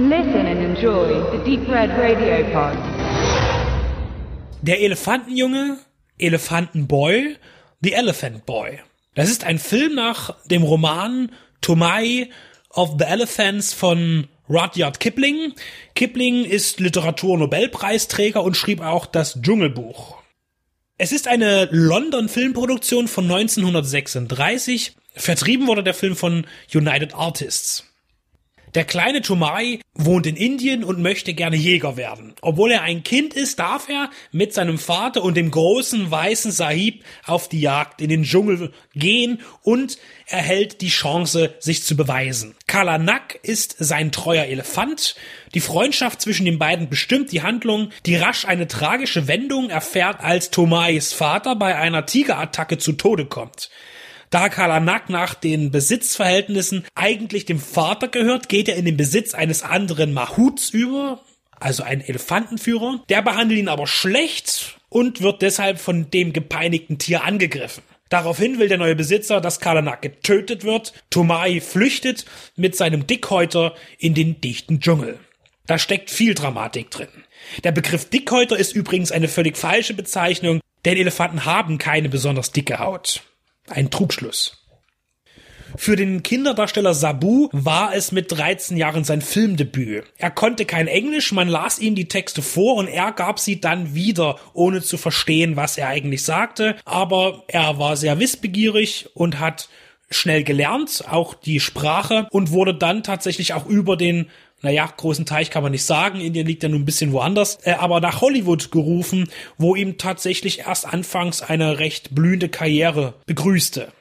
Listen and enjoy the Deep Red Radio Pod. Der Elefantenjunge, Elefantenboy, The Elephant Boy. Das ist ein Film nach dem Roman Tomai of the Elephants von Rudyard Kipling. Kipling ist Literaturnobelpreisträger und schrieb auch das Dschungelbuch. Es ist eine London-Filmproduktion von 1936. Vertrieben wurde der Film von United Artists. Der kleine Tomai wohnt in Indien und möchte gerne Jäger werden. Obwohl er ein Kind ist, darf er mit seinem Vater und dem großen weißen Sahib auf die Jagd in den Dschungel gehen und erhält die Chance, sich zu beweisen. Kalanak ist sein treuer Elefant. Die Freundschaft zwischen den beiden bestimmt die Handlung, die rasch eine tragische Wendung erfährt, als Tomais Vater bei einer Tigerattacke zu Tode kommt. Da Kalanak nach den Besitzverhältnissen eigentlich dem Vater gehört, geht er in den Besitz eines anderen Mahuts über, also ein Elefantenführer. Der behandelt ihn aber schlecht und wird deshalb von dem gepeinigten Tier angegriffen. Daraufhin will der neue Besitzer, dass Kalanak getötet wird. Tomai flüchtet mit seinem Dickhäuter in den dichten Dschungel. Da steckt viel Dramatik drin. Der Begriff Dickhäuter ist übrigens eine völlig falsche Bezeichnung, denn Elefanten haben keine besonders dicke Haut. Ein Trugschluss. Für den Kinderdarsteller Sabu war es mit 13 Jahren sein Filmdebüt. Er konnte kein Englisch, man las ihm die Texte vor und er gab sie dann wieder, ohne zu verstehen, was er eigentlich sagte. Aber er war sehr wissbegierig und hat schnell gelernt, auch die Sprache und wurde dann tatsächlich auch über den naja, großen Teich kann man nicht sagen, Indien liegt ja nun ein bisschen woanders, äh, aber nach Hollywood gerufen, wo ihm tatsächlich erst anfangs eine recht blühende Karriere begrüßte.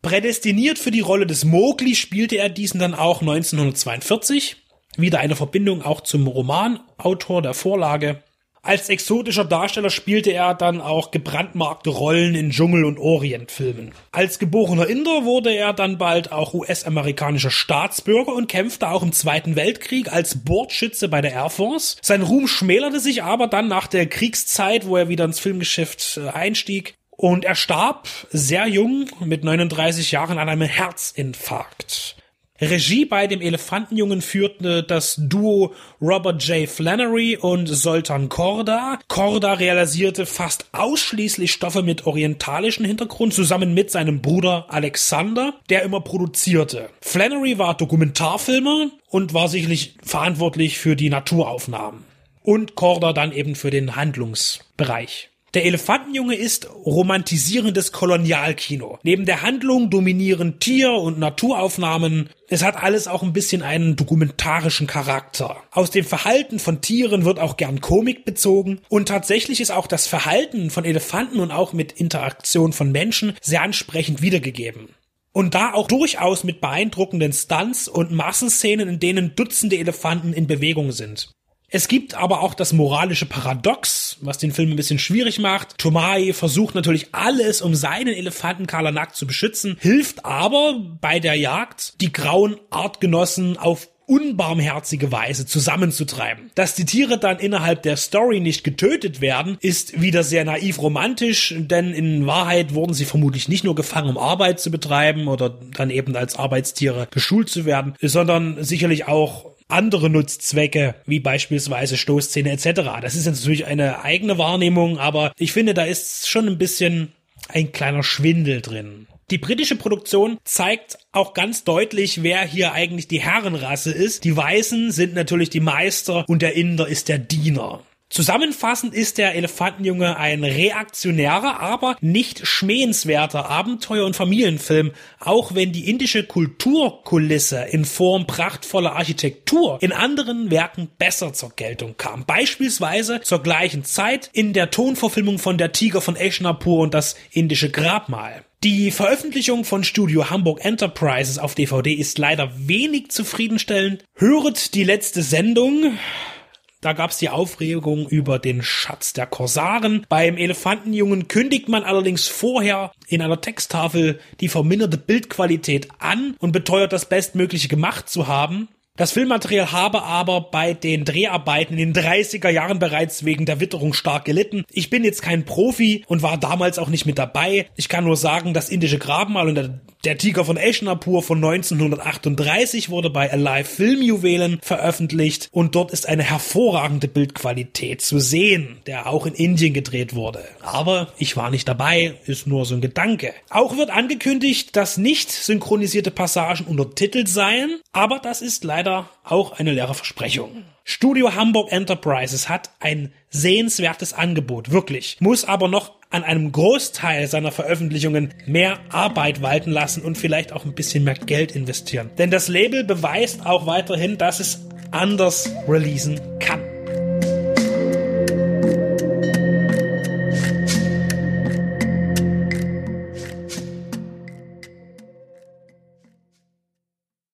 Prädestiniert für die Rolle des Mowgli spielte er diesen dann auch 1942. Wieder eine Verbindung auch zum Romanautor der Vorlage. Als exotischer Darsteller spielte er dann auch gebrandmarkte Rollen in Dschungel- und Orientfilmen. Als geborener Inder wurde er dann bald auch US-amerikanischer Staatsbürger und kämpfte auch im Zweiten Weltkrieg als Bordschütze bei der Air Force. Sein Ruhm schmälerte sich aber dann nach der Kriegszeit, wo er wieder ins Filmgeschäft äh, einstieg. Und er starb sehr jung mit 39 Jahren an einem Herzinfarkt. Regie bei dem Elefantenjungen führte das Duo Robert J. Flannery und Soltan Korda. Korda realisierte fast ausschließlich Stoffe mit orientalischem Hintergrund zusammen mit seinem Bruder Alexander, der immer produzierte. Flannery war Dokumentarfilmer und war sicherlich verantwortlich für die Naturaufnahmen. Und Korda dann eben für den Handlungsbereich. Der Elefantenjunge ist romantisierendes Kolonialkino. Neben der Handlung dominieren Tier- und Naturaufnahmen. Es hat alles auch ein bisschen einen dokumentarischen Charakter. Aus dem Verhalten von Tieren wird auch gern Komik bezogen. Und tatsächlich ist auch das Verhalten von Elefanten und auch mit Interaktion von Menschen sehr ansprechend wiedergegeben. Und da auch durchaus mit beeindruckenden Stunts und Massenszenen, in denen Dutzende Elefanten in Bewegung sind. Es gibt aber auch das moralische Paradox, was den Film ein bisschen schwierig macht. Tomai versucht natürlich alles, um seinen Elefanten Kalanak zu beschützen, hilft aber bei der Jagd, die grauen Artgenossen auf unbarmherzige Weise zusammenzutreiben. Dass die Tiere dann innerhalb der Story nicht getötet werden, ist wieder sehr naiv romantisch, denn in Wahrheit wurden sie vermutlich nicht nur gefangen, um Arbeit zu betreiben oder dann eben als Arbeitstiere geschult zu werden, sondern sicherlich auch andere Nutzzwecke, wie beispielsweise Stoßzähne etc. Das ist natürlich eine eigene Wahrnehmung, aber ich finde, da ist schon ein bisschen ein kleiner Schwindel drin. Die britische Produktion zeigt auch ganz deutlich, wer hier eigentlich die Herrenrasse ist. Die Weißen sind natürlich die Meister und der Inder ist der Diener. Zusammenfassend ist der Elefantenjunge ein reaktionärer, aber nicht schmähenswerter Abenteuer- und Familienfilm, auch wenn die indische Kulturkulisse in Form prachtvoller Architektur in anderen Werken besser zur Geltung kam. Beispielsweise zur gleichen Zeit in der Tonverfilmung von Der Tiger von Eshnapur und das indische Grabmal. Die Veröffentlichung von Studio Hamburg Enterprises auf DVD ist leider wenig zufriedenstellend. Höret die letzte Sendung da gab's die Aufregung über den Schatz der Korsaren. Beim Elefantenjungen kündigt man allerdings vorher in einer Texttafel die verminderte Bildqualität an und beteuert das Bestmögliche gemacht zu haben. Das Filmmaterial habe aber bei den Dreharbeiten in den 30er Jahren bereits wegen der Witterung stark gelitten. Ich bin jetzt kein Profi und war damals auch nicht mit dabei. Ich kann nur sagen, das indische Grabmal und der Der Tiger von Eschnapur von 1938 wurde bei Alive Filmjuwelen veröffentlicht und dort ist eine hervorragende Bildqualität zu sehen, der auch in Indien gedreht wurde. Aber ich war nicht dabei, ist nur so ein Gedanke. Auch wird angekündigt, dass nicht synchronisierte Passagen untertitelt seien, aber das ist leider auch eine leere Versprechung. Studio Hamburg Enterprises hat ein sehenswertes Angebot, wirklich, muss aber noch an einem Großteil seiner Veröffentlichungen mehr Arbeit walten lassen und vielleicht auch ein bisschen mehr Geld investieren. Denn das Label beweist auch weiterhin, dass es anders releasen kann.